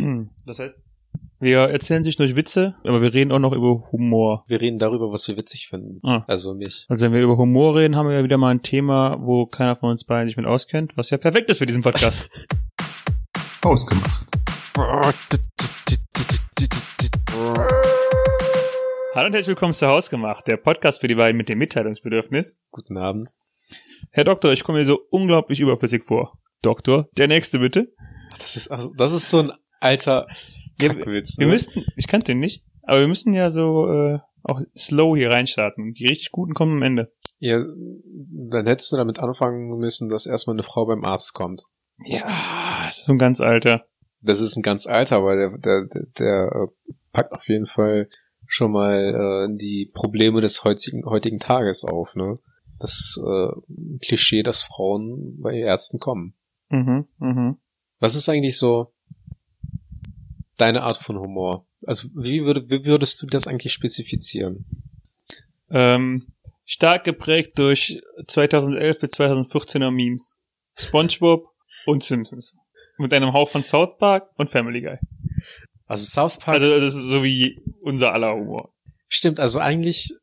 Das heißt, wir erzählen sich durch Witze, aber wir reden auch noch über Humor. Wir reden darüber, was wir witzig finden. Ah. Also mich. Also wenn wir über Humor reden, haben wir ja wieder mal ein Thema, wo keiner von uns beiden sich mit auskennt, was ja perfekt ist für diesen Podcast. Ausgemacht. Hallo und herzlich willkommen zu Hausgemacht, der Podcast für die beiden mit dem Mitteilungsbedürfnis. Guten Abend. Herr Doktor, ich komme mir so unglaublich überflüssig vor. Doktor, der nächste bitte. Das ist, also, das ist so ein alter Ja, Kackwitz, Wir ne? müssten, ich kannte den nicht, aber wir müssen ja so äh, auch slow hier reinstarten. Die richtig guten kommen am Ende. Ja, dann hättest du damit anfangen müssen, dass erstmal eine Frau beim Arzt kommt. Ja, das ist so ein ganz alter. Das ist ein ganz alter, aber der, der, der, der äh, packt auf jeden Fall schon mal äh, die Probleme des heutigen, heutigen Tages auf, ne? Das äh, Klischee, dass Frauen bei Ärzten kommen. Mhm, mhm. Was ist eigentlich so deine Art von Humor? Also wie, würde, wie würdest du das eigentlich spezifizieren? Ähm, stark geprägt durch 2011 bis 2014er Memes. SpongeBob und Simpsons. Mit einem Hauch von South Park und Family Guy. Also South Park. Also das ist so wie unser aller Humor. stimmt, also eigentlich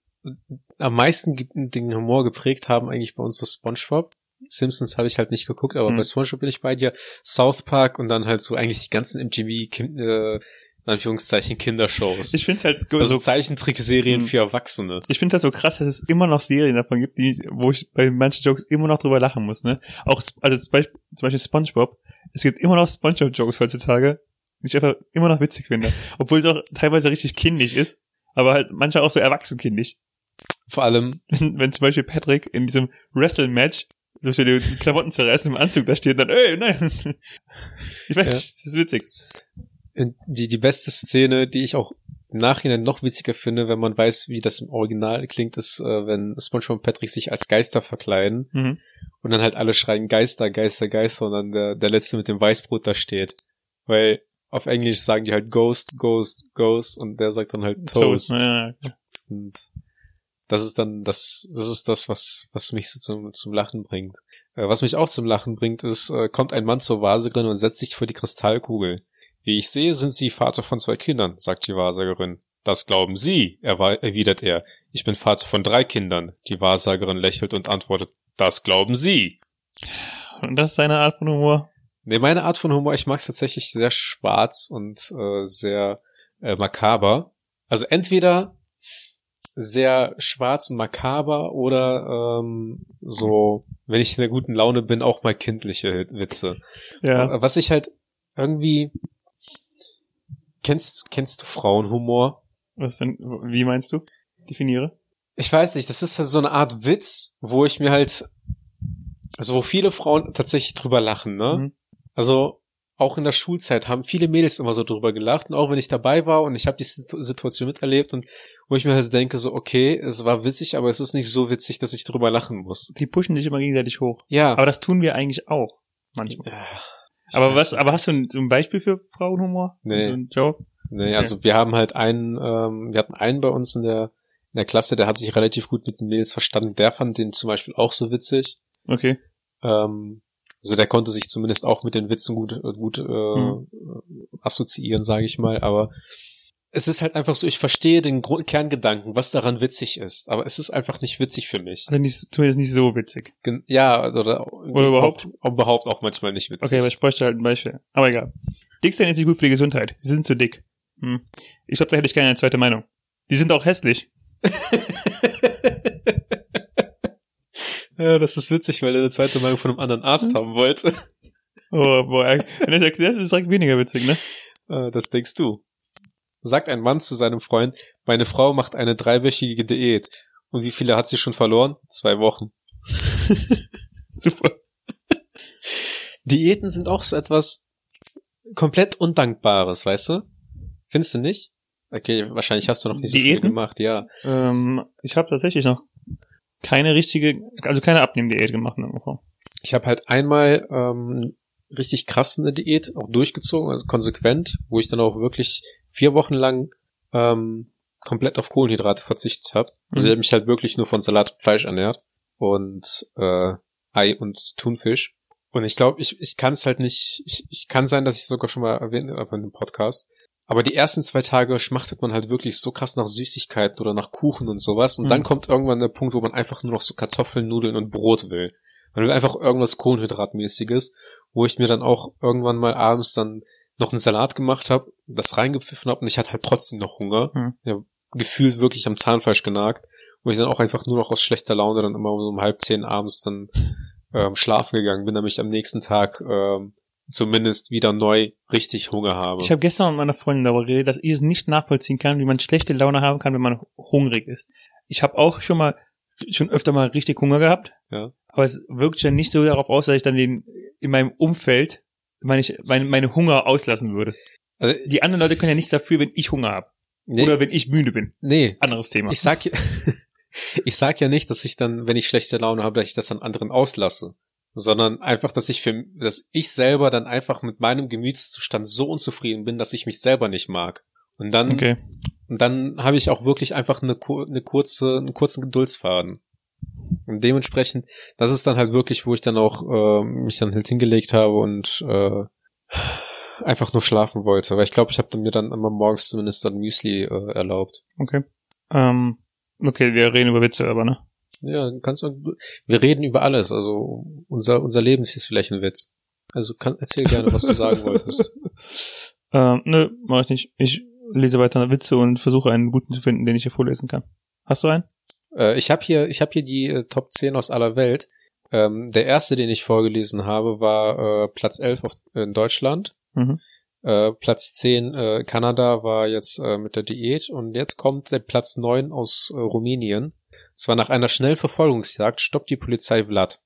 am meisten den Humor geprägt haben eigentlich bei uns so SpongeBob. Simpsons habe ich halt nicht geguckt, aber Hm. bei SpongeBob bin ich bei dir. South Park und dann halt so eigentlich die ganzen MTV, Kin- äh, in Anführungszeichen Kindershows. Ich finde halt also so, Zeichentrickserien Hm. für Erwachsene. ich finde das so krass, dass es immer noch Serien davon gibt, die, wo ich bei manchen Jokes immer noch drüber lachen muss, ne? Auch, also zum Beispiel, zum Beispiel SpongeBob. Es gibt immer noch SpongeBob-Jokes heutzutage, die ich einfach immer noch witzig finde. Obwohl es auch teilweise richtig kindisch ist, aber halt manchmal auch so erwachsenkindisch. Vor allem, wenn, wenn zum Beispiel Patrick in diesem Wrestle-Match so steht, die Klamotten zerreißen im Anzug da steht, dann, ey, nein. Ich weiß, Ja. das ist witzig. die, die beste Szene, die ich auch im Nachhinein noch witziger finde, wenn man weiß, wie das im Original klingt, ist, äh, wenn SpongeBob und Patrick sich als Geister verkleiden Mhm. und dann halt alle schreien Geister, Geister, Geister und dann der, der letzte mit dem Weißbrot da steht. Weil auf Englisch sagen die halt Ghost, Ghost, Ghost und der sagt dann halt Toast. Ja, ja. Und das ist dann das, das ist das, was, was mich so zum, zum Lachen bringt. Äh, was mich auch zum Lachen bringt, ist, äh, kommt ein Mann zur Wahrsagerin und setzt sich vor die Kristallkugel. Wie ich sehe, sind Sie Vater von zwei Kindern, sagt die Wahrsagerin. Das glauben Sie, erwidert er. Ich bin Vater von drei Kindern. Die Wahrsagerin lächelt und antwortet, das glauben Sie. Und das ist seine Art von Humor. Nee, meine Art von Humor, ich mag es tatsächlich sehr schwarz und äh, sehr äh, makaber. Also entweder sehr schwarz und makaber oder ähm, so, wenn ich in der guten Laune bin, auch mal kindliche Witze. Ja. Was ich halt irgendwie kennst kennst du Frauenhumor? Was denn, wie meinst du? Definiere. Ich weiß nicht, das ist halt so eine Art Witz, wo ich mir halt also wo viele Frauen tatsächlich drüber lachen, ne? Mhm. Also auch in der Schulzeit haben viele Mädels immer so drüber gelacht und auch wenn ich dabei war und ich habe die Situ- Situation miterlebt und wo ich mir halt denke so okay, es war witzig, aber es ist nicht so witzig, dass ich drüber lachen muss. Die pushen dich immer gegenseitig hoch. Ja. Aber das tun wir eigentlich auch. Manchmal. Ja, Aber was, nicht. aber hast du ein, so ein Beispiel für Frauenhumor? Nee. So ein Joke? Nee, Okay. also wir haben halt einen, ähm, wir hatten einen bei uns in der in der Klasse, der hat sich relativ gut mit den Mädels verstanden. Der fand den zum Beispiel auch so witzig. Okay. Ähm, also der konnte sich zumindest auch mit den Witzen gut, gut äh, Hm. assoziieren, sage ich mal. Aber es ist halt einfach so, ich verstehe den Grund Kerngedanken, was daran witzig ist. Aber es ist einfach nicht witzig für mich. Also nicht, zumindest nicht so witzig. Gen ja, oder, Oder überhaupt? Auch, überhaupt auch manchmal nicht witzig. Okay, aber ich bräuchte halt ein Beispiel. Aber egal. Dick sein ist nicht gut für die Gesundheit. Sie sind zu dick. Hm. Ich glaube, da hätte ich gerne eine zweite Meinung. Die sind auch hässlich. ja, das ist witzig, weil er eine zweite Meinung von einem anderen Arzt haben wollte. Oh, boah. Wenn er es erklärt, ist es direkt weniger witzig, ne? Äh, Das denkst du. Sagt ein Mann zu seinem Freund, meine Frau macht eine dreiwöchige Diät. Und wie viele hat sie schon verloren? Zwei Wochen. Super. Diäten sind auch so etwas komplett Undankbares, weißt du? Findest du nicht? Okay, wahrscheinlich hast du noch nicht so viel gemacht, ja. Ähm, ich habe tatsächlich noch keine richtige, also keine Abnehmdiät gemacht in der Woche. Ich habe halt einmal ähm, richtig krass eine Diät auch durchgezogen, also konsequent, wo ich dann auch wirklich vier Wochen lang ähm, komplett auf Kohlenhydrate verzichtet habe. Also Mhm. ich habe mich halt wirklich nur von Salat und Fleisch ernährt und äh, Ei und Thunfisch. Und ich glaube, ich, ich kann es halt nicht, ich, ich kann sein, dass ich sogar schon mal erwähnt habe in dem Podcast. Aber die ersten zwei Tage schmachtet man halt wirklich so krass nach Süßigkeiten oder nach Kuchen und sowas. Und Mhm. dann kommt irgendwann der Punkt, wo man einfach nur noch so Kartoffeln, Nudeln und Brot will. Man will einfach irgendwas Kohlenhydratmäßiges, wo ich mir dann auch irgendwann mal abends dann noch einen Salat gemacht habe, das reingepfiffen habe und ich hatte halt trotzdem noch Hunger. Mhm. Ja, gefühlt wirklich am Zahnfleisch genagt, wo ich dann auch einfach nur noch aus schlechter Laune dann immer so um halb zehn abends dann ähm, schlafen gegangen bin, damit ich am nächsten Tag ähm, zumindest wieder neu richtig Hunger habe. Ich habe gestern mit meiner Freundin darüber geredet, dass ich es nicht nachvollziehen kann, wie man schlechte Laune haben kann, wenn man hungrig ist. Ich habe auch schon mal schon öfter mal richtig Hunger gehabt. Ja. Aber es wirkt ja nicht so darauf aus, dass ich dann den in meinem Umfeld meine, ich, meine, meine Hunger auslassen würde. also, Die anderen Leute können ja nichts dafür, wenn ich Hunger habe. nee, Oder wenn ich müde bin. nee, Anderes Thema. ich sag, ja- ich sag ja nicht, dass ich dann, wenn ich schlechte Laune habe, dass ich das an anderen auslasse, sondern einfach, dass ich für, dass ich selber dann einfach mit meinem Gemütszustand so unzufrieden bin, dass ich mich selber nicht mag. Und dann, okay. und dann habe ich auch wirklich einfach eine, kur- eine kurze, einen kurzen Geduldsfaden. Und dementsprechend, das ist dann halt wirklich, wo ich dann auch äh, mich dann halt hingelegt habe und äh, einfach nur schlafen wollte. Weil ich glaube, ich habe mir dann immer morgens zumindest dann Müsli äh, erlaubt. Okay. Ähm, okay, wir reden über Witze, aber ne? Ja, kannst du, wir reden über alles. Also unser unser Leben ist vielleicht ein Witz. Also kann, erzähl gerne, was du sagen wolltest. Ähm, nö, mach ich nicht. Ich lese weiter Witze und versuche einen guten zu finden, den ich hier vorlesen kann. Hast du einen? Äh, ich habe hier ich habe hier die äh, Top 10 aus aller Welt. Ähm, der erste, den ich vorgelesen habe, war äh, Platz 11 auf, in Deutschland. Mhm. Äh, Platz 10 äh, Kanada war jetzt äh, mit der Diät und jetzt kommt der Platz 9 aus äh, Rumänien. Zwar nach einer Schnellverfolgungsjagd stoppt die Polizei Vlad.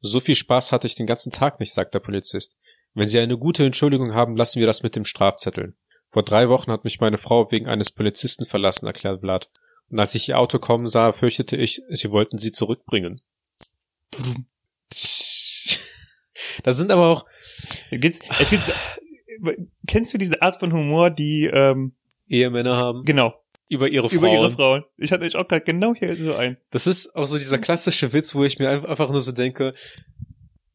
So viel Spaß hatte ich den ganzen Tag nicht, sagt der Polizist. Wenn Sie eine gute Entschuldigung haben, lassen wir das mit dem Strafzettel. Vor drei Wochen hat mich meine Frau wegen eines Polizisten verlassen, erklärt Vlad. Und als ich ihr Auto kommen sah, fürchtete ich, sie wollten sie zurückbringen. Da sind aber auch Gibt's, es gibt, kennst du diese Art von Humor, die, ähm, Ehemänner haben genau, über ihre Frauen. über ihre Frauen. Ich hatte euch auch gerade genau hier so ein. Das ist auch so dieser klassische Witz, wo ich mir einfach- einfach nur so denke,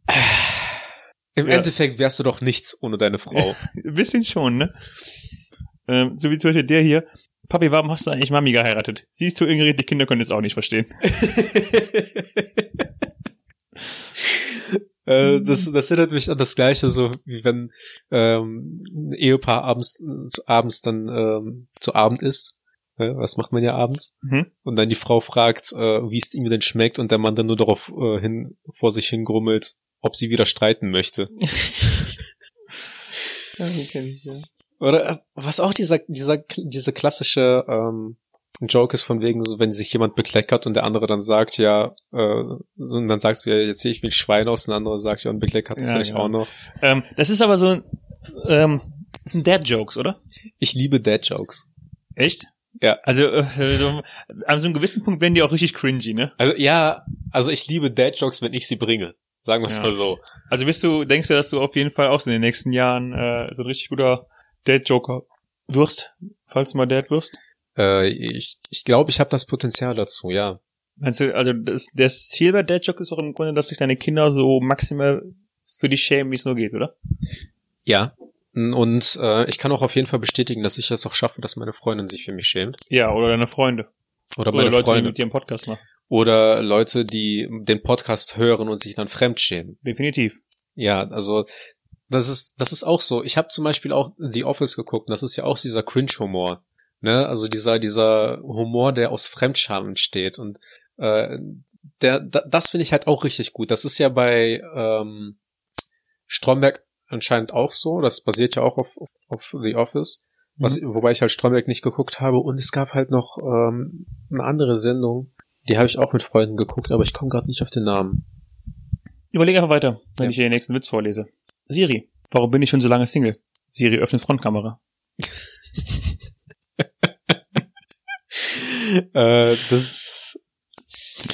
äh, im Ja. Endeffekt wärst du doch nichts ohne deine Frau. Ein bisschen schon, ne? Ähm, so wie zum Beispiel der hier. Papi, warum hast du eigentlich Mami geheiratet? Siehst du, Ingrid, die Kinder können es auch nicht verstehen. äh, das, das erinnert mich an das Gleiche, so wie wenn ähm, ein Ehepaar abends, abends dann ähm, zu Abend isst. Ja, was macht man ja abends? Mhm. Und dann die Frau fragt, äh, wie es ihm denn schmeckt und der Mann dann nur darauf äh, hin vor sich hingrummelt, ob sie wieder streiten möchte. Ja, kenn ich, ja. Oder äh, was auch dieser, dieser, diese klassische ähm, Joke ist von wegen, so wenn sich jemand bekleckert und der andere dann sagt, ja, äh, so, und dann sagst du ja, jetzt sehe ich wie ein Schwein aus, und der andere sagt, ja, und bekleckert ist Ja, nicht genau. auch noch. Ähm, das ist aber so ein, ähm, das sind Dad-Jokes, oder? Ich liebe Dad-Jokes. Echt? Ja. Also, äh, so, an so einem gewissen Punkt werden die auch richtig cringy, ne? Also ja, also ich liebe Dad-Jokes, wenn ich sie bringe. Sagen wir es Ja. mal so. Also bist du, denkst du, dass du auf jeden Fall auch so in den nächsten Jahren äh, so ein richtig guter Dad-Joker wirst, falls du mal Dad wirst? Äh, ich ich glaube, ich habe das Potenzial dazu, ja. Meinst du, also das, das Ziel bei Dad-Joke ist auch im Grunde, dass sich deine Kinder so maximal für dich schämen, wie es nur geht, oder? Ja. Und äh, ich kann auch auf jeden Fall bestätigen, dass ich es auch schaffe, dass meine Freundin sich für mich schämt. Ja, oder deine Freunde. Oder Oder meine Leute, die Freunde. mit dir einen Podcast machen. Oder Leute, die den Podcast hören und sich dann fremd schämen. Definitiv. Ja, also das ist das ist auch so. Ich habe zum Beispiel auch The Office geguckt. Und das ist ja auch dieser Cringe-Humor, ne? Also dieser dieser Humor, der aus Fremdscham entsteht und äh, der da, das finde ich halt auch richtig gut. Das ist ja bei ähm, Stromberg anscheinend auch so. Das basiert ja auch auf auf, auf The Office. Was, wobei ich halt Stromberg nicht geguckt habe und es gab halt noch ähm, eine andere Sendung, die habe ich auch mit Freunden geguckt, aber ich komme gerade nicht auf den Namen. Überleg einfach weiter, wenn Ja. ich dir den nächsten Witz vorlese. Siri, warum bin ich schon so lange Single? Siri, öffnet Frontkamera. Äh, das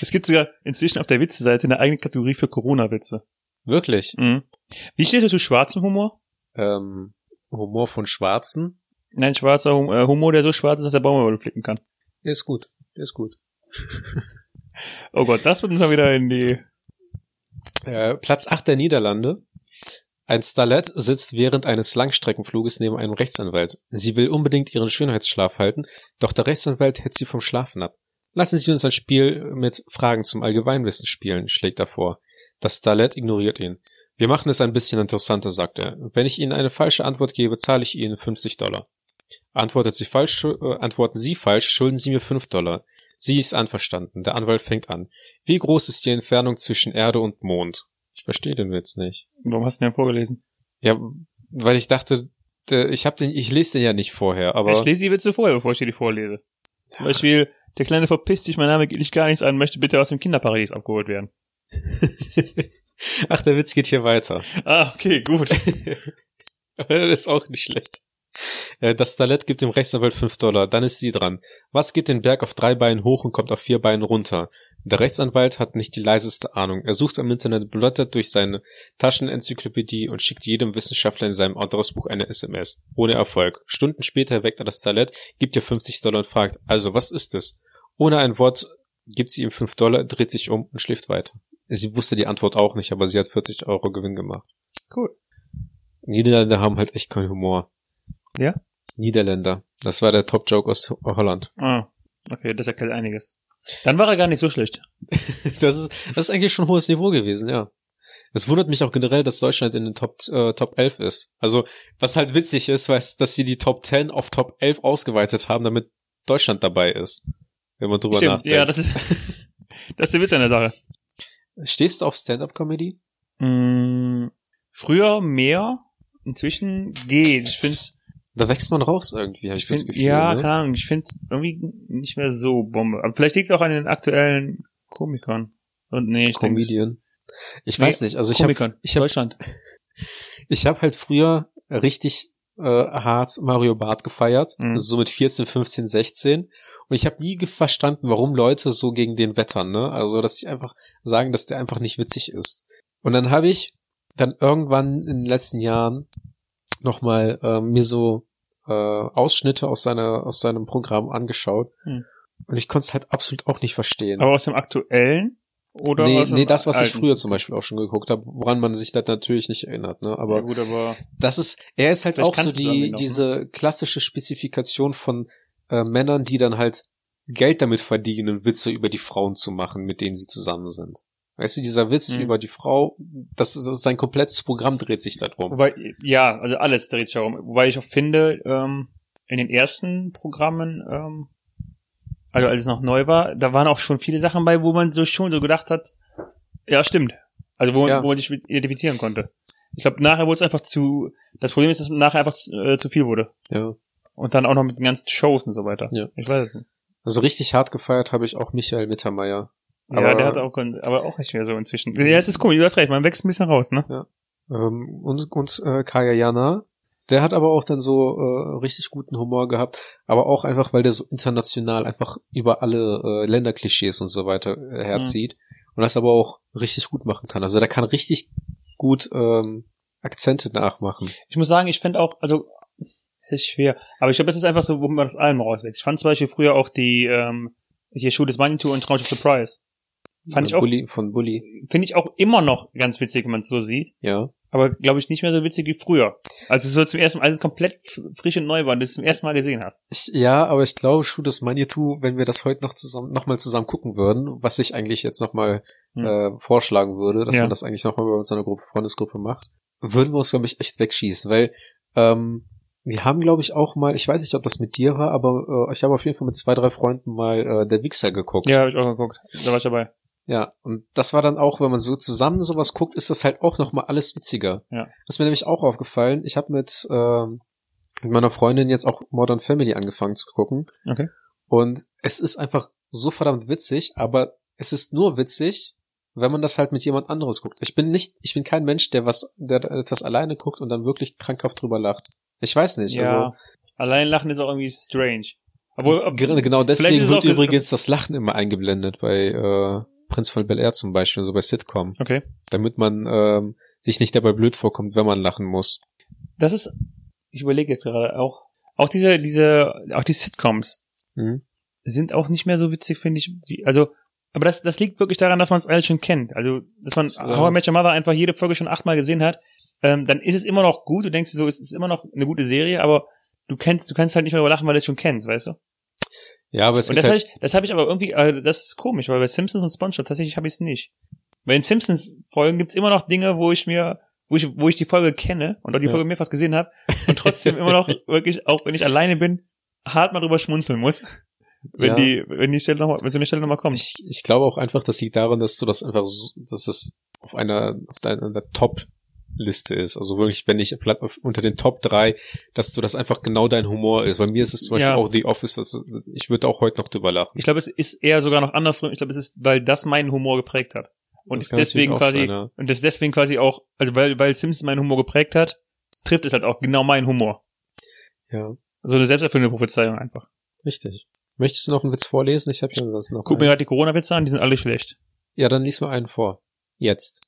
Es gibt sogar inzwischen auf der Witze-Seite eine eigene Kategorie für Corona-Witze. wirklich Mhm. Wie stehst du zu schwarzem Humor? ähm, Humor von Schwarzen. Nein, schwarzer Hum äh, Humor, der so schwarz ist, dass er Baumwolle flicken kann. Der ist gut, der ist gut. Oh Gott, das wird uns mal wieder in die Äh, Platz 8 der Niederlande. Ein Starlet sitzt während eines Langstreckenfluges neben einem Rechtsanwalt. Sie will unbedingt ihren Schönheitsschlaf halten, doch der Rechtsanwalt hält sie vom Schlafen ab. Lassen Sie uns ein Spiel mit Fragen zum Allgemeinwissen spielen, schlägt er vor. Das Starlet ignoriert ihn. Wir machen es ein bisschen interessanter, sagt er. Wenn ich Ihnen eine falsche Antwort gebe, zahle ich Ihnen 50 Dollar. Antwortet sie falsch, äh, antworten Sie falsch, schulden Sie mir 5 Dollar. Sie ist einverstanden. Der Anwalt fängt an. Wie groß ist die Entfernung zwischen Erde und Mond? Ich verstehe den Witz nicht. Warum hast du den vorgelesen? Ja, weil ich dachte, ich hab den, ich lese den ja nicht vorher, aber ich lese die Witze vorher, bevor ich dir die vorlese. Zum Beispiel, der Kleine verpisst dich, mein Name geht dich gar nichts an, möchte bitte aus dem Kinderparadies abgeholt werden. ach, der Witz geht hier weiter. Ah, okay, gut. das ist auch nicht schlecht. Äh, Das Starlet gibt dem Rechtsanwalt 5 Dollar, dann ist sie dran. Was geht den Berg auf drei Beinen hoch und kommt auf vier Beinen runter? Der Rechtsanwalt hat nicht die leiseste Ahnung. Er sucht im Internet, blättert durch seine Taschenenzyklopädie und schickt jedem Wissenschaftler in seinem Adressbuch eine SMS. Ohne Erfolg. Stunden später weckt er das Talent, gibt ihr 50 Dollar und fragt, also was ist es? Ohne ein Wort gibt sie ihm 5 Dollar, dreht sich um und schläft weiter. Sie wusste die Antwort auch nicht, aber sie hat 40 Euro Gewinn gemacht. Cool. Niederländer haben halt echt keinen Humor. Ja? Niederländer. Das war der Top-Joke aus Holland. Ah, okay, das erklärt einiges. Dann war er gar nicht so schlecht. Das ist, das ist eigentlich schon ein hohes Niveau gewesen, ja. Es wundert mich auch generell, dass Deutschland in den Top, äh, Top 11 ist. Also, was halt witzig ist, weiß, dass sie die Top 10 auf Top 11 ausgeweitet haben, damit Deutschland dabei ist. Wenn man drüber Stimmt, nachdenkt. ja, das ist, das ist der Witz an der Sache. Stehst du auf Stand-Up-Comedy? Mm, früher mehr, inzwischen geht. Ich finde, Da wächst man raus irgendwie, habe ich das find, Gefühl. ja, ne? keine Ahnung, ich finde irgendwie nicht mehr so Bombe. Aber vielleicht liegt es auch an den aktuellen Komikern. Und nee, ich denke, Comedian. Ich Nee, weiß nicht, also ich habe ich hab, Deutschland. ich hab halt früher richtig äh, hart Mario Bart gefeiert, Mhm. also so mit 14, 15, 16 und ich habe nie verstanden, warum Leute so gegen den wettern, ne? Also, dass sie einfach sagen, dass der einfach nicht witzig ist. Und dann habe ich dann irgendwann in den letzten Jahren nochmal äh, mir so äh, Ausschnitte aus seiner aus seinem Programm angeschaut Mhm. und ich konnte es halt absolut auch nicht verstehen. Aber aus dem aktuellen? Oder nee, nee, das, was ich alten? früher zum Beispiel auch schon geguckt habe, woran man sich das natürlich nicht erinnert, ne? Aber ja, gut, aber das ist, er ist halt auch so die, noch, ne? diese klassische Spezifikation von äh, Männern, die dann halt Geld damit verdienen, Witze über die Frauen zu machen, mit denen sie zusammen sind. Weißt du, dieser Witz Mhm. über die Frau, das ist, das ist sein komplettes Programm dreht sich darum. Wobei, ja, also alles dreht sich darum. Wobei ich auch finde, ähm, in den ersten Programmen, ähm, also als es noch neu war, da waren auch schon viele Sachen bei, wo man so schon so gedacht hat, ja, stimmt. Also wo man, Ja. wo man sich identifizieren konnte. Ich glaube, nachher wurde es einfach zu, das Problem ist, dass nachher einfach zu, äh, zu viel wurde. Ja. Und dann auch noch mit den ganzen Shows und so weiter. Ja. Ich weiß es nicht. Also richtig hart gefeiert habe ich auch Michael Mittermeier. Ja, Aber- der hat auch, aber auch nicht mehr so inzwischen. Ja, es ist komisch, du hast recht, man wächst ein bisschen raus, ne? Ähm, und und äh, Kaya Jana, der hat aber auch dann so äh, richtig guten Humor gehabt, aber auch einfach, weil der so international einfach über alle äh, Länderklischees und so weiter äh, herzieht und das aber auch richtig gut machen kann. Also der kann richtig gut ähm, Akzente nachmachen. Ich muss sagen, ich fände auch, also, es ist schwer, aber ich glaube, das ist einfach so, wo man das allem rauswählt. Ich fand zum Beispiel früher auch die, ähm, hier Shoot is Money to und Traumschiff Surprise. Fand ich auch, Bully, von Bully, finde ich auch immer noch ganz witzig, wenn man es so sieht, ja. aber glaube ich nicht mehr so witzig wie früher. Als es so zum ersten Mal, als es komplett frisch und neu war und du es zum ersten Mal gesehen hast. Ich, ja, aber ich glaube, Shoot is Manitou, wenn wir das heute noch zusammen, noch mal zusammen gucken würden, was ich eigentlich jetzt noch mal Hm. äh, vorschlagen würde, dass Ja. man das eigentlich noch mal bei uns in einer Gruppe, Freundesgruppe macht, würden wir uns, glaube ich, echt wegschießen, weil ähm, wir haben, glaube ich, auch mal, ich weiß nicht, ob das mit dir war, aber äh, ich habe auf jeden Fall mit zwei, drei Freunden mal äh, Der Wichser geguckt. Ja, habe ich auch geguckt. Da war ich dabei. Ja, und das war dann auch, wenn man so zusammen sowas guckt, ist das halt auch noch mal alles witziger. Ja. Das ist mir nämlich auch aufgefallen. Ich habe mit, ähm, mit meiner Freundin jetzt auch Modern Family angefangen zu gucken. Okay. Und es ist einfach so verdammt witzig, aber es ist nur witzig, wenn man das halt mit jemand anderes guckt. Ich bin nicht, ich bin kein Mensch, der was, der etwas alleine guckt und dann wirklich krankhaft drüber lacht. Ich weiß nicht. Ja. Also Allein lachen ist auch irgendwie strange. Obwohl, ob- Ge- Genau deswegen wird übrigens das Lachen immer eingeblendet bei äh, Prinz von Bel Air zum Beispiel, so bei Sitcom, Okay. damit man ähm, sich nicht dabei blöd vorkommt, wenn man lachen muss. Das ist, ich überlege jetzt gerade auch, auch diese, diese, auch die Sitcoms Mhm. sind auch nicht mehr so witzig, finde ich, wie, also, Aber das, das liegt wirklich daran, dass man es alles schon kennt. Also, dass man So. How I Met Your Mother einfach jede Folge schon achtmal gesehen hat, ähm, dann ist es immer noch gut. Du denkst dir so, es ist immer noch eine gute Serie, aber du kennst, du kannst halt nicht mehr darüber lachen, weil du es schon kennst, weißt du? Ja, aber es Und das habe halt, ich, das habe ich aber irgendwie, äh, das ist komisch, weil bei Simpsons und SpongeBob tatsächlich habe ich es nicht. Bei den Simpsons-Folgen gibt's immer noch Dinge, wo ich mir, wo ich, wo ich die Folge kenne und auch die Ja. Folge mehrfach gesehen habe und trotzdem immer noch wirklich, auch wenn ich alleine bin, hart mal drüber schmunzeln muss, wenn Ja. die, wenn die Stelle noch mal, wenn so eine Stelle nochmal kommt. ich, ich glaube auch einfach, das liegt daran, dass du das einfach, so- dass es auf einer, auf deiner Top-Liste ist. Also wirklich, wenn ich unter den Top drei, dass du das einfach genau dein Humor ist. Bei mir ist es zum Beispiel Ja. auch The Office, das ist, ich würde auch heute noch drüber lachen. Ich glaube, es ist eher sogar noch andersrum. Ich glaube, es ist, weil das meinen Humor geprägt hat. Und Das ist deswegen quasi, sein, ja. und das deswegen quasi auch, also weil, weil Simpsons meinen Humor geprägt hat, trifft es halt auch genau meinen Humor. Ja, So eine selbsterfüllende Prophezeiung einfach. richtig. Möchtest du noch einen Witz vorlesen? Ich habe ja das noch. Guck mir einen. gerade die Corona-Witze an, die sind alle schlecht. Ja, dann lies mal einen vor. Jetzt.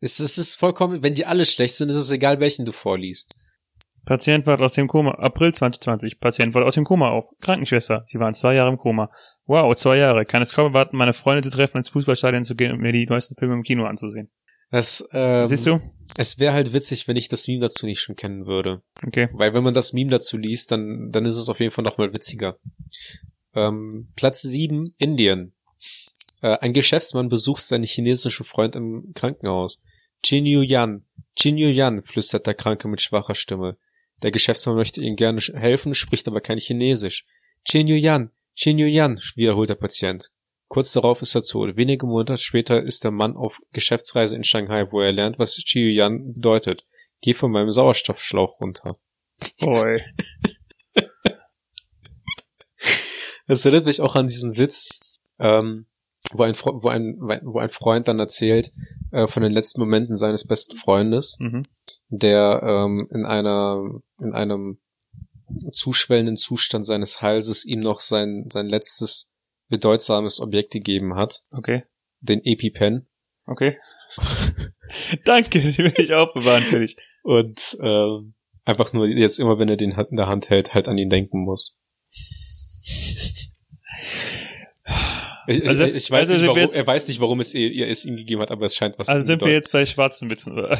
Es, es ist vollkommen, wenn die alle schlecht sind, ist es egal, welchen du vorliest. Patient wacht aus dem Koma. April 2020. Patient wacht aus dem Koma auf. Krankenschwester. Sie waren zwei Jahre im Koma. Wow, zwei Jahre. Kann es kaum erwarten, meine Freunde zu treffen, ins Fußballstadion zu gehen und mir die neuesten Filme im Kino anzusehen. Das, ähm, Siehst du? Es wäre halt witzig, wenn ich das Meme dazu nicht schon kennen würde. Okay. Weil wenn man das Meme dazu liest, dann, dann ist es auf jeden Fall nochmal witziger. Ähm, Platz 7, Indien. Äh, ein Geschäftsmann besucht seinen chinesischen Freund im Krankenhaus. Jin Yu Yan, Jin Yu Yan, flüstert der Kranke mit schwacher Stimme. Der Geschäftsmann möchte ihm gerne helfen, spricht aber kein Chinesisch. Jin Yu Yan, Jin Yu Yan, wiederholt der Patient. Kurz darauf ist er tot. Wenige Monate später ist der Mann auf Geschäftsreise in Shanghai, wo er lernt, was Ji Yu Yan bedeutet. Geh von meinem Sauerstoffschlauch runter. Boy. Das erinnert mich auch an diesen Witz, ähm, wo ein, wo ein, wo ein Freund dann erzählt äh, von den letzten Momenten seines besten Freundes, Mhm. der ähm, in einer in einem zuschwellenden Zustand seines Halses ihm noch sein sein letztes bedeutsames Objekt gegeben hat, Okay. den EpiPen. Okay. Danke, die will ich aufbewahren für dich. Und ähm, einfach nur jetzt immer, wenn er den in der Hand hält, halt an ihn denken muss. Ich, Also- ich, ich weiß also nicht, warum, jetzt- er weiß nicht, warum es ihr, es ihm gegeben hat, aber es scheint was Also sind wir jetzt bei schwarzen Witzen, oder?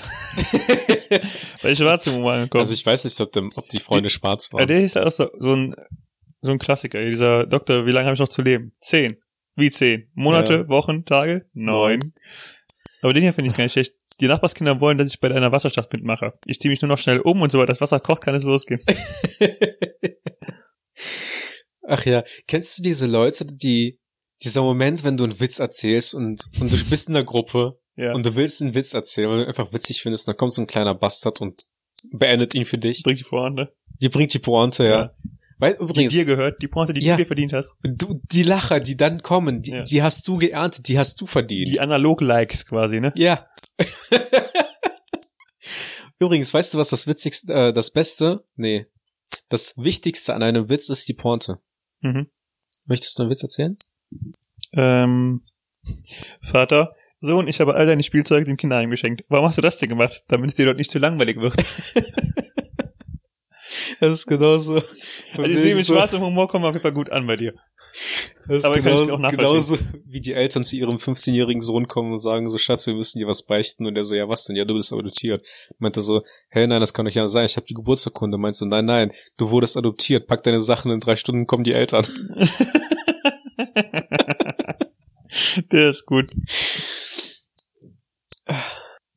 bei schwarzen Humor angekommen. Also ich weiß nicht, ob, dem, ob die Freunde schwarz Ja, waren. der ist ja auch so, so ein, so ein Klassiker. Dieser Doktor, wie lange habe ich noch zu leben? Zehn. Wie zehn? Monate, Ja. Wochen, Tage? Neun. Aber den hier finde ich gar nicht schlecht. Die Nachbarskinder wollen, dass ich bei einer Wasserstadt mitmache. Ich ziehe mich nur noch schnell um und sobald das Wasser kocht, kann es losgehen. Ach ja, kennst du diese Leute, die dieser Moment, wenn du einen Witz erzählst und, und du bist in der Gruppe Ja. und du willst einen Witz erzählen, weil du ihn einfach witzig findest, und dann kommt so ein kleiner Bastard und beendet ihn für dich. bringt die ne? Die bringt die Pointe, ja. Ja. Weil Die übrigens, dir gehört, die Pointe, die Ja. du dir verdient hast. du, die Lacher, die dann kommen, die, Ja. die hast du geerntet, die hast du verdient. Die Analog-Likes quasi, ne? Ja. Übrigens, weißt du, was das witzigste, äh, das Beste, nee, das Wichtigste an einem Witz ist die Pointe. Mhm. Möchtest du einen Witz erzählen? Ähm, Vater, Sohn, ich habe all deine Spielzeuge dem Kinderheim geschenkt. Warum hast du das denn gemacht? Damit es dir dort nicht zu langweilig wird. Das ist genauso. Also ich sehe, mit schwarzem Humor kommen wir auf jeden Fall gut an bei dir. Das ist genauso, genauso wie die Eltern zu ihrem 15-jährigen Sohn kommen und sagen so, Schatz, wir müssen dir was beichten. Und er so, ja, was denn? Ja, du bist adoptiert. Meinte so, hey, nein, das kann doch ja sein. Ich habe die Geburtsurkunde. Meinst du, nein, nein, du wurdest adoptiert. Pack deine Sachen, in drei Stunden kommen die Eltern. Der ist gut.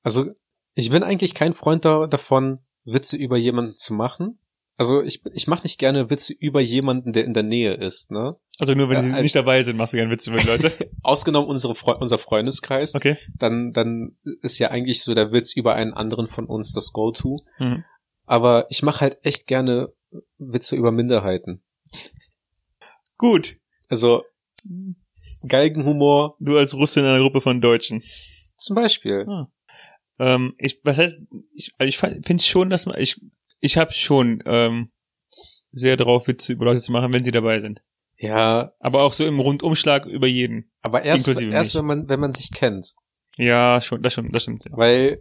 Also, ich bin eigentlich kein Freund da, davon, Witze über jemanden zu machen. Also, ich, ich mache nicht gerne Witze über jemanden, der in der Nähe ist, ne? Also nur wenn Ja, sie als- nicht dabei sind, machst du gerne Witze mit Leute. Ausgenommen unsere Fre unser Freundeskreis, Okay. dann, dann ist ja eigentlich so der Witz über einen anderen von uns das Go-To. Mhm. Aber ich mache halt echt gerne Witze über Minderheiten. Gut. Also, Galgenhumor Du als Russe in einer Gruppe von Deutschen. zum Beispiel. Ähm, ich, was heißt, ich, also ich finde schon, dass man, ich, ich habe schon ähm, sehr drauf, Witze über Leute zu machen, wenn sie dabei sind. Ja, Aber auch so im Rundumschlag über jeden. aber erst, erst wenn man, wenn man sich kennt. Ja, schon, das stimmt, das stimmt. Ja. Weil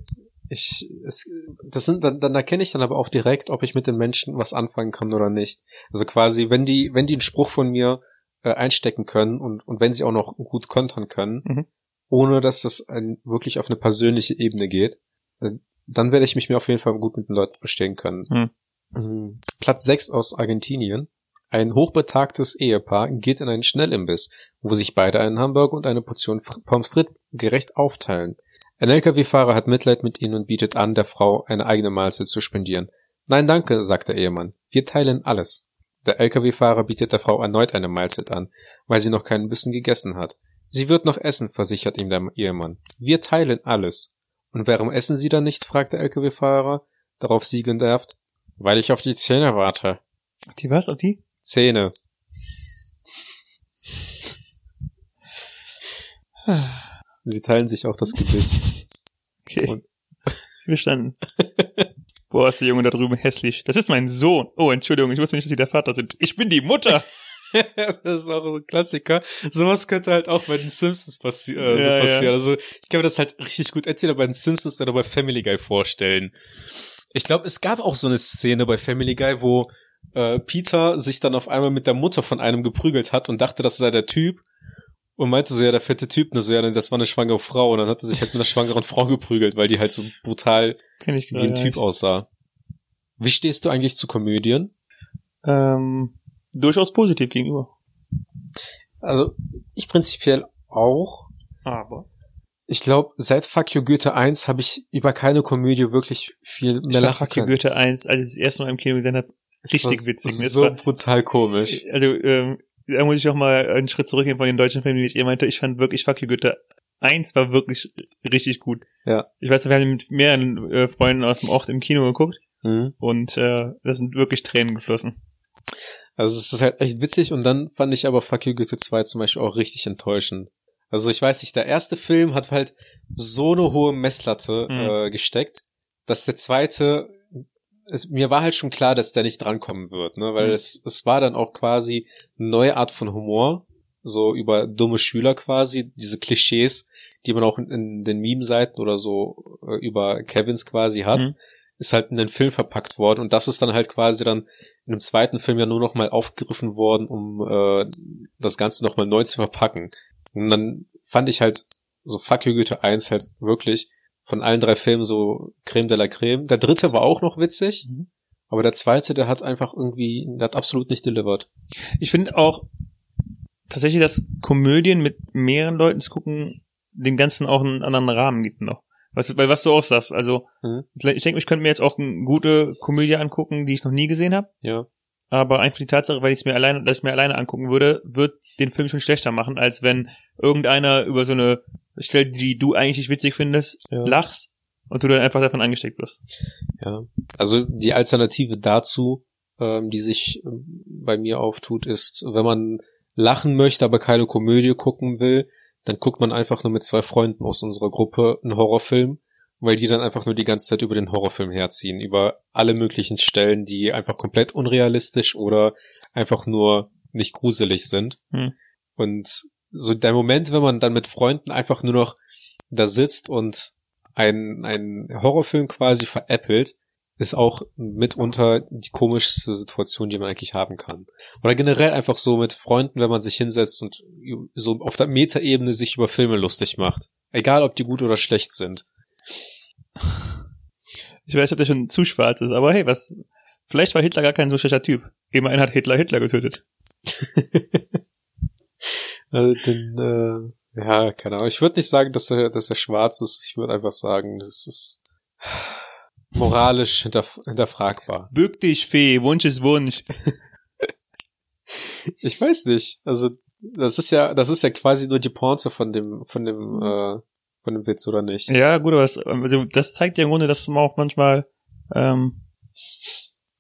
ich, es, das sind, dann, dann erkenne ich dann aber auch direkt, ob ich mit den Menschen was anfangen kann oder nicht. Also quasi, wenn die, wenn die einen Spruch von mir äh, einstecken können und, und wenn sie auch noch gut kontern können, Mhm. ohne dass das ein, wirklich auf eine persönliche Ebene geht, äh, dann werde ich mich mir auf jeden Fall gut mit den Leuten verstehen können. Mhm. Mhm. Platz 6 aus Argentinien. Ein hochbetagtes Ehepaar geht in einen Schnellimbiss, wo sich beide einen Hamburger und eine Portion Pommes frites gerecht aufteilen. Ein Lkw-Fahrer hat Mitleid mit ihnen und bietet an, der Frau eine eigene Mahlzeit zu spendieren. Nein, danke, sagt der Ehemann. Wir teilen alles. Der Lkw-Fahrer bietet der Frau erneut eine Mahlzeit an, weil sie noch keinen Bissen gegessen hat. Sie wird noch essen, versichert ihm der Ehemann. Wir teilen alles. Und warum essen Sie dann nicht? fragt der Lkw-Fahrer. Darauf sie genervt. Weil ich auf die Zähne warte. Die was? Auf die? Zähne. Sie teilen sich auch das Gebiss. Okay. Und- Verstanden. Boah, ist der Junge da drüben hässlich. Das ist mein Sohn. Oh, Entschuldigung, ich wusste nicht, dass Sie der Vater sind. Ich bin die Mutter. das ist auch so ein Klassiker. Sowas könnte halt auch bei den Simpsons passi äh, so Ja, ja. passieren. Also ich kann mir das halt richtig gut entweder bei den Simpsons oder bei Family Guy vorstellen. Ich glaube, es gab auch so eine Szene bei Family Guy, wo äh, Peter sich dann auf einmal mit der Mutter von einem geprügelt hat und dachte, das sei der Typ. Und meinte so, ja, der fette Typ, ne, so, ja, das war eine schwangere Frau. Und dann hat er sich halt mit einer schwangeren Frau geprügelt, weil die halt so brutal ich wie ein Typ aussah. Wie stehst du eigentlich zu Komödien? Ähm, durchaus positiv gegenüber. Also, ich prinzipiell auch. Aber. Ich glaube, seit Fuck You Goethe 1 habe ich über keine Komödie wirklich viel Ich mehr fand lachen Fuck You. Goethe 1, als ich das erste Mal im Kino gesehen habe, richtig witzig. So brutal komisch. also, ähm, da muss ich auch mal einen Schritt zurückgehen von den deutschen Filmen, die ich eben meinte. Ich fand wirklich Fuck You Goethe 1 war wirklich richtig gut. Ja. Ich weiß, wir haben mit mehreren äh, Freunden aus dem Ort im Kino geguckt Mhm. und äh, da sind wirklich Tränen geflossen. Also es ist halt echt witzig und dann fand ich aber Fuck You Goethe 2 zum Beispiel auch richtig enttäuschend. Also ich weiß nicht, der erste Film hat halt so eine hohe Messlatte Mhm. äh, gesteckt, dass der zweite, es, mir war halt schon klar, dass der nicht drankommen wird, ne, weil Mhm. es, es war dann auch quasi eine neue Art von Humor, so über dumme Schüler quasi, diese Klischees, die man auch in, in den Meme-Seiten oder so äh, über Kevins quasi hat, Mhm. ist halt in den Film verpackt worden und das ist dann halt quasi dann in dem zweiten Film ja nur noch mal aufgegriffen worden, um äh, das Ganze noch mal neu zu verpacken. Und dann fand ich halt so Fuck You Goethe 1 halt wirklich von allen drei Filmen so Creme de la Creme. Der dritte war auch noch witzig, Mhm. aber der zweite, der hat einfach irgendwie, der hat absolut nicht delivered. Ich finde auch tatsächlich, dass Komödien mit mehreren Leuten zu gucken, dem Ganzen auch einen anderen Rahmen gibt noch. Was, weil was du auch sagst, also Mhm. ich denke, ich könnte mir jetzt auch eine gute Komödie angucken, die ich noch nie gesehen habe. Ja. Aber einfach die Tatsache, weil ich es mir alleine, dass ich mir alleine angucken würde, wird den Film schon schlechter machen, als wenn irgendeiner über so eine Stelle, die du eigentlich nicht witzig findest, Ja. lachst und du dann einfach davon angesteckt wirst. Ja. Also die Alternative dazu, ähm, die sich ähm, bei mir auftut, ist, wenn man lachen möchte, aber keine Komödie gucken will, dann guckt man einfach nur mit zwei Freunden aus unserer Gruppe einen Horrorfilm, weil die dann einfach nur die ganze Zeit über den Horrorfilm herziehen, über alle möglichen Stellen, die einfach komplett unrealistisch oder einfach nur nicht gruselig sind. Hm. Und so der Moment, wenn man dann mit Freunden einfach nur noch da sitzt und einen, einen Horrorfilm quasi veräppelt, ist auch mitunter die komischste Situation, die man eigentlich haben kann. Oder generell einfach so mit Freunden, wenn man sich hinsetzt und so auf der Metaebene sich über Filme lustig macht. Egal, ob die gut oder schlecht sind. Ich weiß, ob der schon zu schwarz ist, aber hey, was, vielleicht war Hitler gar kein so schlechter Typ. Immerhin hat Hitler Hitler getötet. Also den, äh, ja, keine Ahnung. Ich würde nicht sagen, dass er, dass er schwarz ist. Ich würde einfach sagen, das ist moralisch hinterf hinterfragbar. Bück dich, Fee, Wunsch ist Wunsch. Ich weiß nicht. Also das ist ja, das ist ja quasi nur die Pointe von dem, von dem, äh, von dem Witz oder nicht? Ja, gut, aber das, also das zeigt ja im Grunde, dass man auch manchmal ähm,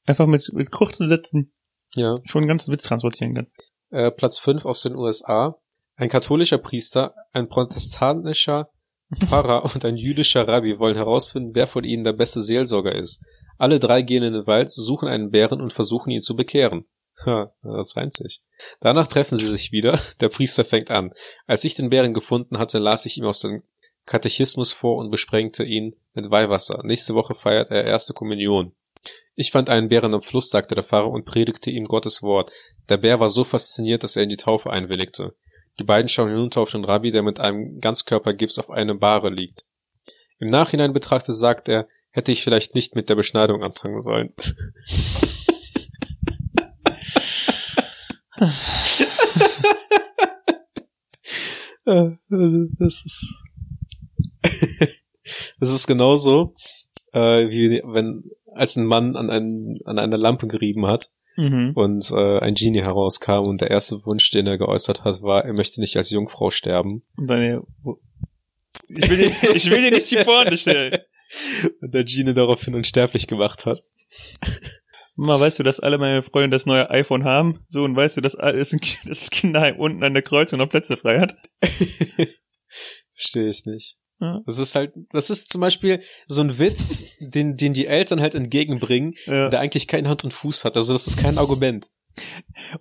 einfach mit, mit kurzen Sätzen Ja. schon einen ganzen Witz transportieren kann. Äh, Platz 5 aus den USA. Ein katholischer Priester, ein protestantischer Pfarrer und ein jüdischer Rabbi wollen herausfinden, wer von ihnen der beste Seelsorger ist. Alle drei gehen in den Wald, suchen einen Bären und versuchen ihn zu bekehren. Ha, das reimt sich. Danach treffen sie sich wieder. Der Priester fängt an. Als ich den Bären gefunden hatte, las ich ihm aus dem Katechismus vor und besprengte ihn mit Weihwasser. Nächste Woche feiert er erste Kommunion. Ich fand einen Bären am Fluss, sagte der Pfarrer und predigte ihm Gottes Wort. Der Bär war so fasziniert, dass er in die Taufe einwilligte. Die beiden schauen hinunter auf den Rabbi, der mit einem Ganzkörpergips auf einer Bahre liegt. Im Nachhinein betrachtet sagt er, hätte ich vielleicht nicht mit der Beschneidung anfangen sollen. Das ist das ist genauso äh, wie wenn als ein Mann an, einen, an einer Lampe gerieben hat Mhm. und äh, ein Genie herauskam und der erste Wunsch, den er geäußert hat, war, er möchte nicht als Jungfrau sterben. Und deine, wo- ich will dir, ich will dir nicht die Pointe stellen. Und der Genie daraufhin unsterblich gemacht hat. Mama, weißt du, dass alle meine Freunde das neue iPhone haben? So, und weißt du, dass alles das das Kinderheim unten an der Kreuzung noch Plätze frei hat? Verstehe ich nicht. Ja. Das ist halt, das ist zum Beispiel so ein Witz, den, den die Eltern halt entgegenbringen, Ja. der eigentlich keinen Hand und Fuß hat. Also das ist kein Argument.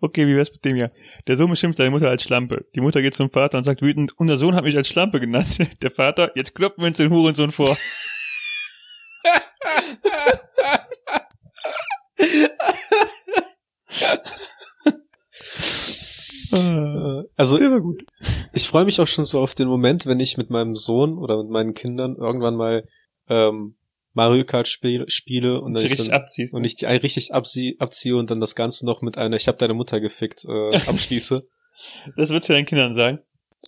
Okay, wie wär's mit dem hier? Der Sohn beschimpft seine Mutter als Schlampe. Die Mutter geht zum Vater und sagt wütend, unser Sohn hat mich als Schlampe genannt. Der Vater, jetzt kloppen wir uns den Hurensohn vor. Äh, Also ich freue mich auch schon so auf den Moment, wenn ich mit meinem Sohn oder mit meinen Kindern irgendwann mal ähm, Mario Kart spiele, spiele und, Und ich dann, abziehst. und ich die richtig abzie abziehe und dann das Ganze noch mit einer Ich hab deine Mutter gefickt äh, abschließe. das würdest du deinen Kindern sagen.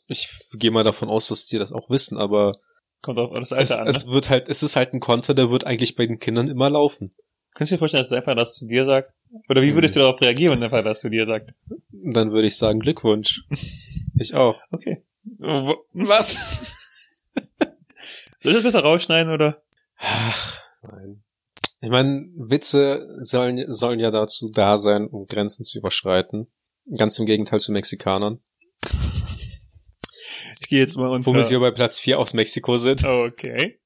Ich gehe mal davon aus, dass die das auch wissen, aber Kommt auf das es, Alter an. Ne? es wird halt, es ist halt ein Konter, der wird eigentlich bei den Kindern immer laufen. Kannst du dir vorstellen, dass der einfach das zu dir sagt? Oder wie würdest du darauf reagieren, wenn der Vater das zu dir sagt? Dann würde ich sagen, Glückwunsch. Ich auch. Okay. Was? Soll ich das besser rausschneiden oder? Ach, nein. Ich meine, Witze sollen, sollen ja dazu da sein, um Grenzen zu überschreiten. Ganz im Gegenteil zu Mexikanern. Ich gehe jetzt mal unter. Womit wir bei Platz 4 aus Mexiko sind. okay.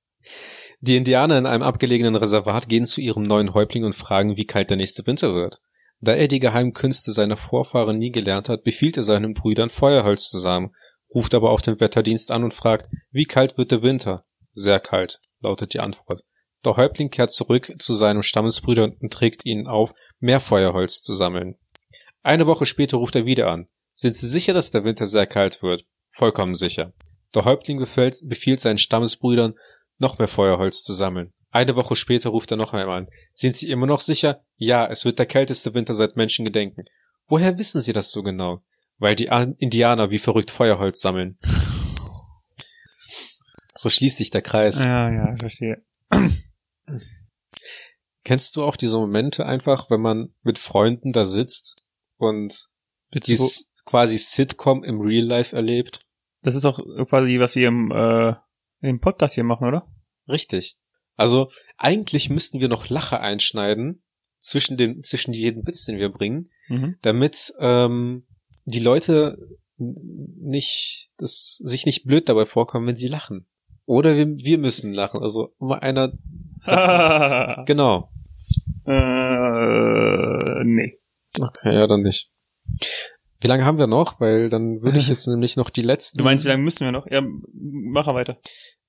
Die Indianer in einem abgelegenen Reservat gehen zu ihrem neuen Häuptling und fragen, wie kalt der nächste Winter wird. Da er die geheimen Künste seiner Vorfahren nie gelernt hat, befiehlt er seinen Brüdern Feuerholz zusammen, ruft aber auch den Wetterdienst an und fragt, wie kalt wird der Winter? Sehr kalt, lautet die Antwort. Der Häuptling kehrt zurück zu seinem Stammesbrüder und trägt ihnen auf, mehr Feuerholz zu sammeln. Eine Woche später ruft er wieder an. Sind Sie sicher, dass der Winter sehr kalt wird? Vollkommen sicher. Der Häuptling befiehlt, befiehlt seinen Stammesbrüdern, noch mehr Feuerholz zu sammeln. Eine Woche später ruft er noch einmal an. Sind Sie immer noch sicher? Ja, es wird der kälteste Winter seit Menschengedenken. Woher wissen Sie das so genau? Weil die An- Indianer wie verrückt Feuerholz sammeln. So schließt sich der Kreis. Ja, ja, ich verstehe. Kennst du auch diese Momente einfach, wenn man mit Freunden da sitzt und dieses quasi Sitcom im Real Life erlebt? Das ist doch quasi, was wir im, äh, im Podcast hier machen, oder? Richtig. Also eigentlich müssten wir noch Lache einschneiden zwischen den zwischen jedem Witz, den wir bringen, Mhm. damit ähm, die Leute nicht das sich nicht blöd dabei vorkommen, wenn sie lachen. Oder wir, wir müssen lachen. Also immer einer genau. äh, nee. Okay, ja dann nicht. Wie lange haben wir noch? Weil dann würde ich jetzt nämlich noch die letzten Du meinst, wie lange müssen wir noch? Ja, mach weiter.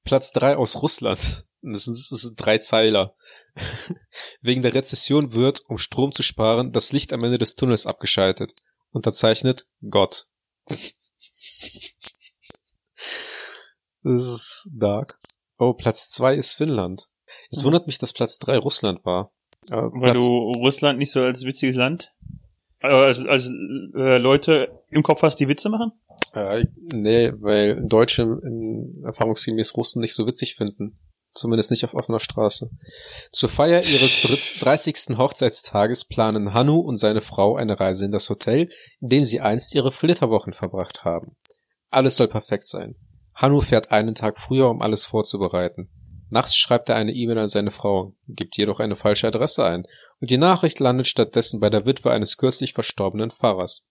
Platz drei aus Russland. Das sind, das sind drei Zeiler. Wegen der Rezession wird, um Strom zu sparen, das Licht am Ende des Tunnels abgeschaltet. Unterzeichnet Gott. Das ist dark. Oh, Platz zwei ist Finnland. Es Mhm. wundert mich, dass Platz drei Russland war. Äh, Weil Platz, du Russland nicht so als witziges Land, als, als äh, Leute im Kopf hast, die Witze machen? äh, nee, weil Deutsche in erfahrungsgemäß Russen nicht so witzig finden. Zumindest nicht auf offener Straße. Zur Feier ihres dritt- 30. Hochzeitstages planen Hannu und seine Frau eine Reise in das Hotel, in dem sie einst ihre Flitterwochen verbracht haben. Alles soll perfekt sein. Hannu fährt einen Tag früher, um alles vorzubereiten. Nachts schreibt er eine E-Mail an seine Frau, gibt jedoch eine falsche Adresse ein, und die Nachricht landet stattdessen bei der Witwe eines kürzlich verstorbenen Pfarrers.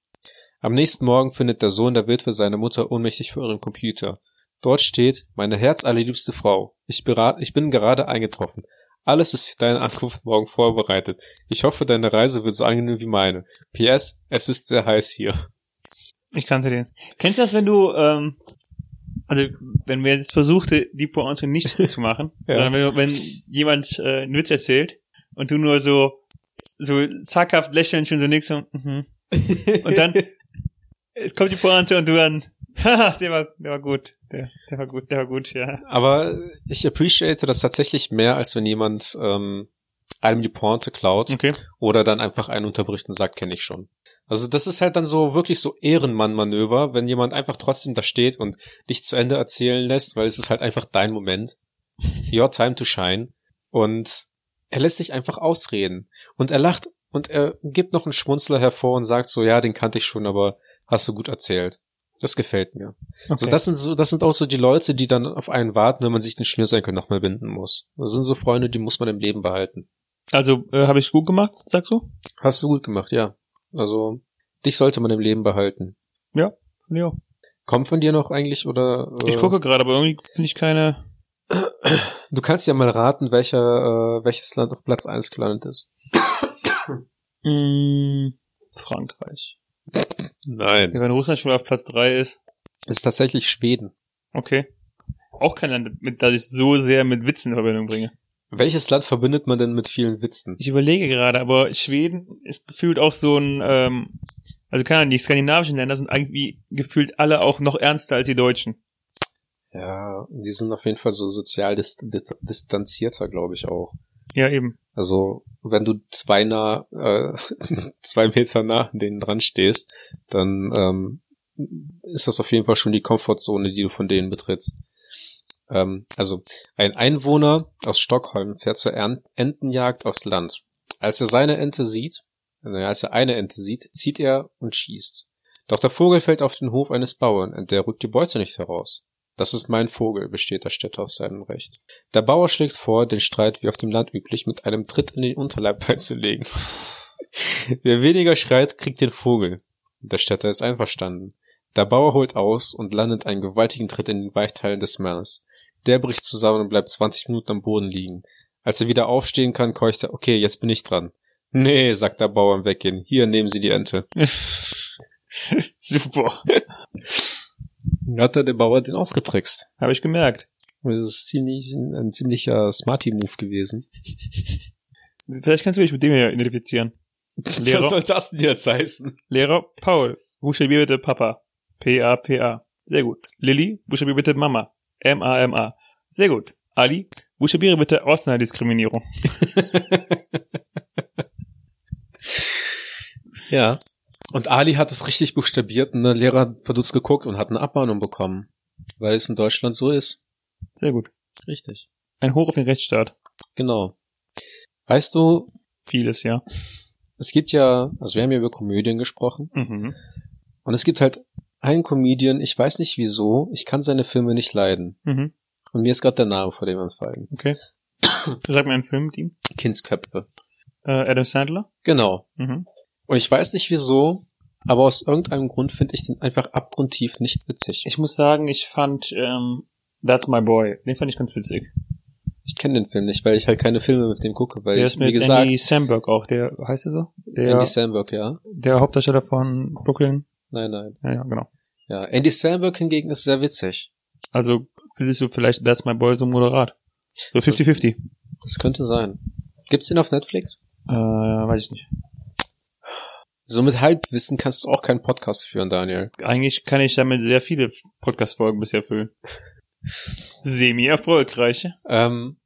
Am nächsten Morgen findet der Sohn der Witwe seine Mutter ohnmächtig vor ihrem Computer. Dort steht, meine herzallerliebste Frau, ich, berat, ich bin gerade eingetroffen. Alles ist für deine Ankunft morgen vorbereitet. Ich hoffe, deine Reise wird so angenehm wie meine. PS, es ist sehr heiß hier. Ich kannte den. Kennst du das, wenn du, ähm, also wenn wir jetzt versuchte, die Pointe nicht zu machen, Ja. sondern wenn, wenn jemand äh, einen Witz erzählt und du nur so so zackhaft lächeln schon so nix so, mhm, Und dann äh, kommt die Pointe und du dann, haha, der war, der war gut. Der, der war gut, der war gut, ja. Aber ich appreciate das tatsächlich mehr, als wenn jemand ähm, einem die Pointe klaut Okay. oder dann einfach einen unterbricht und sagt, kenne ich schon. Also das ist halt dann so wirklich so Ehrenmann-Manöver, wenn jemand einfach trotzdem da steht und dich zu Ende erzählen lässt, weil es ist halt einfach dein Moment. Your time to shine. Und er lässt sich einfach ausreden. Und er lacht und er gibt noch einen Schmunzler hervor und sagt so, ja, den kannte ich schon, aber hast du gut erzählt. Das gefällt mir. okay. Also das sind so, das sind auch so die Leute, die dann auf einen warten, wenn man sich den Schnürsenkel nochmal binden muss. Das sind so Freunde, die muss man im Leben behalten. also äh, habe ich gut gemacht, sagst du? Hast du gut gemacht, ja. Also dich sollte man im Leben behalten. Ja. Ja. Kommt von dir noch eigentlich oder? Äh, Ich gucke gerade, aber irgendwie finde ich keine. Du kannst ja mal raten, welcher äh, welches Land auf Platz eins gelandet ist. Mm, Frankreich. Nein. Wenn Russland schon auf Platz drei ist. Das ist tatsächlich Schweden. Okay. Auch kein Land, mit, das ich so sehr mit Witzen in Verbindung bringe. Welches Land verbindet man denn mit vielen Witzen? Ich überlege gerade, aber Schweden ist gefühlt auch so ein, ähm, also keine Ahnung, die skandinavischen Länder sind irgendwie gefühlt alle auch noch ernster als die Deutschen. Ja, die sind auf jeden Fall so sozial dis dis distanzierter, glaube ich auch. Ja, eben. Also wenn du zwei nah, äh, zwei Meter nah an denen dran stehst, dann ähm, ist das auf jeden Fall schon die Komfortzone, die du von denen betrittst. Ähm, also ein Einwohner aus Stockholm fährt zur Entenjagd aufs Land. Als er seine Ente sieht, äh, als er eine Ente sieht, zieht er und schießt. Doch der Vogel fällt auf den Hof eines Bauern und der rückt die Beute nicht heraus. Das ist mein Vogel, besteht der Städter auf seinem Recht. Der Bauer schlägt vor, den Streit wie auf dem Land üblich mit einem Tritt in den Unterleib beizulegen. Wer weniger schreit, kriegt den Vogel. Der Städter ist einverstanden. Der Bauer holt aus und landet einen gewaltigen Tritt in den Weichteilen des Mannes. Der bricht zusammen und bleibt 20 Minuten am Boden liegen. Als er wieder aufstehen kann, keucht er, okay, jetzt bin ich dran. Nee, sagt der Bauer im Weggehen. Hier, nehmen Sie die Ente. Super. Hat er der Bauer den ausgetrickst. Habe ich gemerkt. Das ist ziemlich, ein ziemlicher Smarty-Move gewesen. Vielleicht kannst du dich mit dem hier identifizieren. Lehrer, Was soll das denn jetzt heißen? Lehrer Paul, buchstabier bitte Papa. P-A-P-A. Sehr gut. Lilly, buchstabier bitte Mama. M-A-M-A. Sehr gut. Ali, buchstabiere bitte Ausländerdiskriminierung. Ja. Und Ali hat es richtig buchstabiert und der Lehrer hat verdutzt geguckt und hat eine Abmahnung bekommen. Weil es in Deutschland so ist. Sehr gut. Richtig. Ein Hoch auf den Rechtsstaat. Genau. Weißt du, Vieles, ja. es gibt ja, also wir haben ja über Komödien gesprochen. Mhm. Und es gibt halt einen Comedian, ich weiß nicht wieso, ich kann seine Filme nicht leiden. Mhm. Und mir ist gerade der Name vor dem entfallen. Okay. Sag mir einen Film mit ihm. Kindsköpfe. Äh, Adam Sandler. Genau. Mhm. Und ich weiß nicht wieso, aber aus irgendeinem Grund finde ich den einfach abgrundtief nicht witzig. Ich muss sagen, ich fand ähm, That's My Boy. Den fand ich ganz witzig. Ich kenne den Film nicht, weil ich halt keine Filme mit dem gucke, weil der ich, ist wie mit gesagt, Andy Samberg auch. Der heißt er so? Der, Andy Samberg, ja. der Hauptdarsteller von Brooklyn. Nein, nein. Ja, ja, genau. Ja, Andy Samberg hingegen ist sehr witzig. Also findest du vielleicht That's My Boy so moderat? So 50-50. Das könnte sein. Gibt's den auf Netflix? Äh, weiß ich nicht. So mit Halbwissen kannst du auch keinen Podcast führen, Daniel. Eigentlich kann ich damit sehr viele Podcast-Folgen bisher füllen. Semi-erfolgreich. Ähm,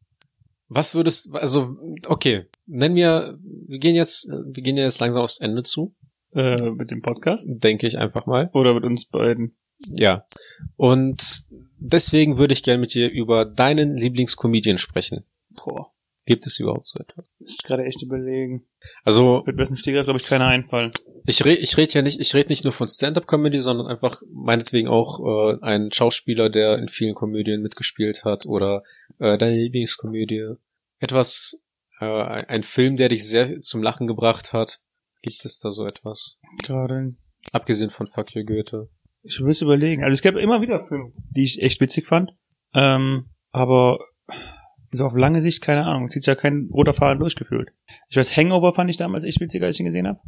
was würdest, also, okay, nenn mir, wir gehen jetzt, wir gehen jetzt langsam aufs Ende zu, Äh, mit dem Podcast? denke ich einfach mal. Oder mit uns beiden? Ja. Und deswegen würde ich gerne mit dir über deinen Lieblingscomedian sprechen. Boah, Gibt es überhaupt so etwas? ich gerade echt überlegen. Also, Wird mir aus dem glaube ich, keiner einfallen. ich rede ich red ja nicht, ich rede nicht nur von Stand-up-Comedy, sondern einfach meinetwegen auch äh, ein Schauspieler, der in vielen Komödien mitgespielt hat oder äh, deine Lieblingskomödie. Etwas, äh, ein Film, der dich sehr zum Lachen gebracht hat. Gibt es da so etwas? Gerade. Abgesehen von Fuck You Goethe. Ich will es überlegen. Also es gab immer wieder Filme, die ich echt witzig fand. Ähm, aber so auf lange Sicht, keine Ahnung, zieht ja kein roter Faden durchgeführt. Ich weiß, Hangover fand ich damals echt witziger, als ich ihn gesehen habe.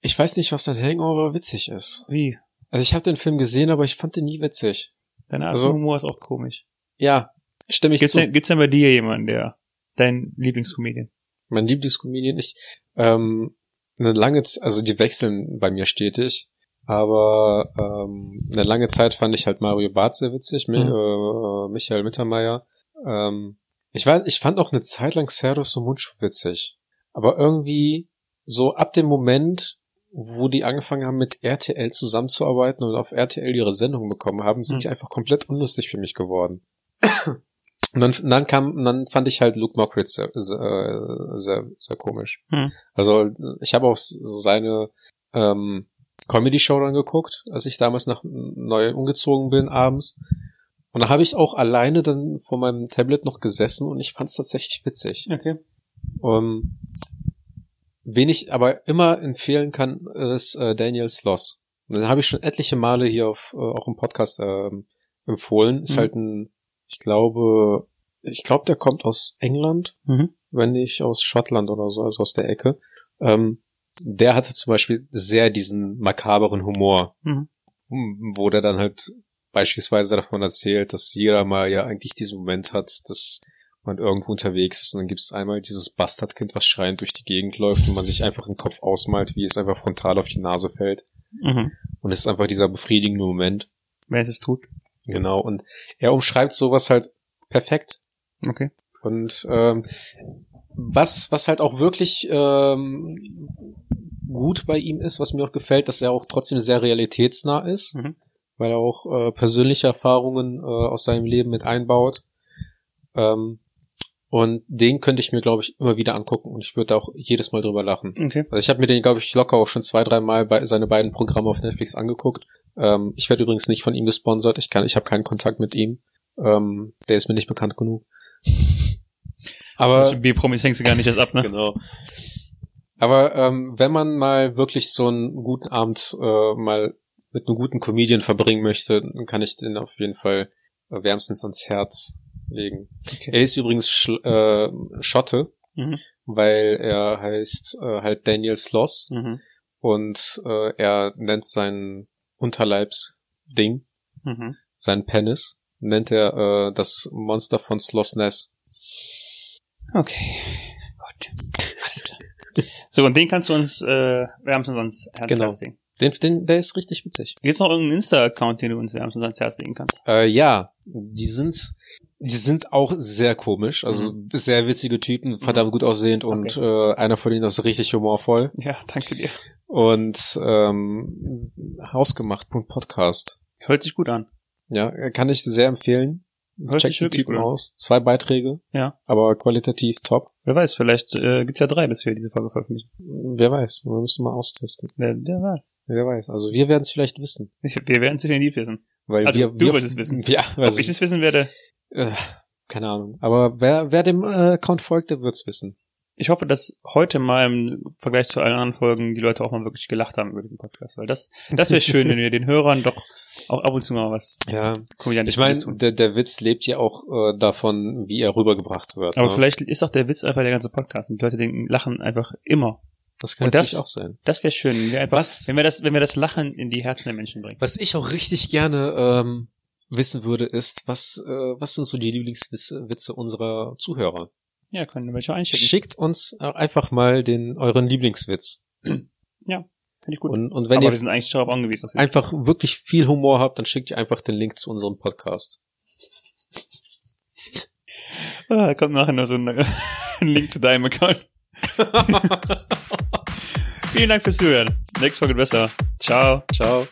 Ich weiß nicht, was an Hangover witzig ist. Wie? Also ich habe den Film gesehen, aber ich fand den nie witzig. Dein Art Also- Humor ist auch komisch. Ja, stimme ich Gibt's zu. denn, gibt's denn bei dir jemanden, der dein Lieblingscomedian? Mein Lieblingscomedian, ich, ähm, eine lange, Z- also die wechseln bei mir stetig, aber ähm, eine lange Zeit fand ich halt Mario Barth sehr witzig, Mhm. äh, Michael Mittermeier. Ähm, ich weiß, ich fand auch eine Zeit lang Serdos und Mundschuh witzig, aber irgendwie so ab dem Moment, wo die angefangen haben mit RTL zusammenzuarbeiten und auf RTL ihre Sendung bekommen haben, sind Mhm. die einfach komplett unlustig für mich geworden. Und dann, dann kam, dann fand ich halt Luke Mockridge sehr, sehr, sehr, sehr komisch. Hm. Also ich habe auch so seine ähm, Comedy-Show dann geguckt, als ich damals nach neu umgezogen bin abends. Und da habe ich auch alleine dann vor meinem Tablet noch gesessen und ich fand es tatsächlich witzig. Okay. Ähm, wen ich aber immer empfehlen kann, ist äh, Daniel Sloss. Den habe ich schon etliche Male hier auf, äh, auch im Podcast ähm, empfohlen. Ist Mhm. halt ein, ich glaube, ich glaube, der kommt aus England, Mhm. wenn nicht aus Schottland oder so, also aus der Ecke. Ähm, der hatte zum Beispiel sehr diesen makaberen Humor, Mhm. wo der dann halt beispielsweise davon erzählt, dass jeder mal ja eigentlich diesen Moment hat, dass man irgendwo unterwegs ist und dann gibt es einmal dieses Bastardkind, was schreiend durch die Gegend läuft und man sich einfach im Kopf ausmalt, wie es einfach frontal auf die Nase fällt. Mhm. Und es ist einfach dieser befriedigende Moment. Wer es tut. Genau. Und er umschreibt sowas halt perfekt. Okay. Und ähm, was, was halt auch wirklich ähm, gut bei ihm ist, was mir auch gefällt, dass er auch trotzdem sehr realitätsnah ist, Mhm. weil er auch äh, persönliche Erfahrungen äh, aus seinem Leben mit einbaut. Ähm, und den könnte ich mir, glaube ich, immer wieder angucken und ich würde auch jedes Mal drüber lachen. Okay. Also ich habe mir den, glaube ich, locker auch schon zwei, drei Mal bei seine beiden Programme auf Netflix angeguckt. Ähm, ich werde übrigens nicht von ihm gesponsert. Ich kann, ich habe keinen Kontakt mit ihm. Ähm, der ist mir nicht bekannt genug. Aber Solche B-Promis hängst du gar nicht erst ab, ne? genau. Aber ähm, wenn man mal wirklich so einen guten Abend äh, mal mit einem guten Comedian verbringen möchte, dann kann ich den auf jeden Fall äh, wärmstens ans Herz legen. Okay. Er ist übrigens Schl äh, Schotte, Mhm. weil er heißt äh, halt Daniel Sloss Mhm. und äh, er nennt sein Unterleibsding, Mhm. sein Penis, nennt er äh, das Monster von Sloss Ness. Okay. Gut. Alles klar. So, und den kannst du uns äh, wärmstens ans Herz Genau. legen. Den, den, der ist richtig witzig. Gibt's noch irgendeinen Insta-Account, den du uns wärmstens ans Herz legen kannst? Äh, ja, die sind, die sind auch sehr komisch, also sehr witzige Typen, verdammt gut aussehend und äh, einer von ihnen ist richtig humorvoll. Ja, danke dir. Und ähm, hausgemacht.podcast. Hört sich gut an. Ja, kann ich sehr empfehlen. Hört Check die Typen an. aus. Zwei Beiträge, Ja. aber qualitativ top. Wer weiß, vielleicht äh, gibt's ja drei, bis wir diese Folge veröffentlichen. Wer weiß, wir müssen mal austesten. Wer, wer weiß. Wer weiß. Also wir werden es vielleicht wissen. Ich, wir werden es definitiv wissen. Weil Also, wir, du wir wirst es wissen. Ja, Ob also, ich es wissen werde, äh, keine Ahnung. Aber wer, wer dem äh, Account folgt, der wird's wissen. Ich hoffe, dass heute mal im Vergleich zu allen anderen Folgen die Leute auch mal wirklich gelacht haben über diesen Podcast. Weil das, das wäre schön, wenn wir den Hörern doch auch ab und zu mal was Ja, Ich meine, der, der Witz lebt ja auch äh, davon, wie er rübergebracht wird. Aber ne? vielleicht ist auch der Witz einfach der ganze Podcast und die Leute denken, lachen einfach immer. das kann und das- natürlich auch sein. Das wäre schön, wenn wir einfach, Was- wenn wir das, wenn wir das Lachen in die Herzen der Menschen bringen. Was ich auch richtig gerne ähm, wissen würde, ist, was, äh, was sind so die Lieblingswitze Witze unserer Zuhörer? Ja, können wir welche einschicken. Schickt uns einfach mal den euren Lieblingswitz. Finde ich gut. Und, und wenn Aber wir ihr sind eigentlich darauf angewiesen, wir einfach wirklich viel Humor habt, dann schickt ihr einfach den Link zu unserem Podcast. Ah, da kommt nachher noch so ein, ein Link zu deinem Account. Vielen Dank fürs Zuhören. Nächste Folge besser. Ciao. Ciao.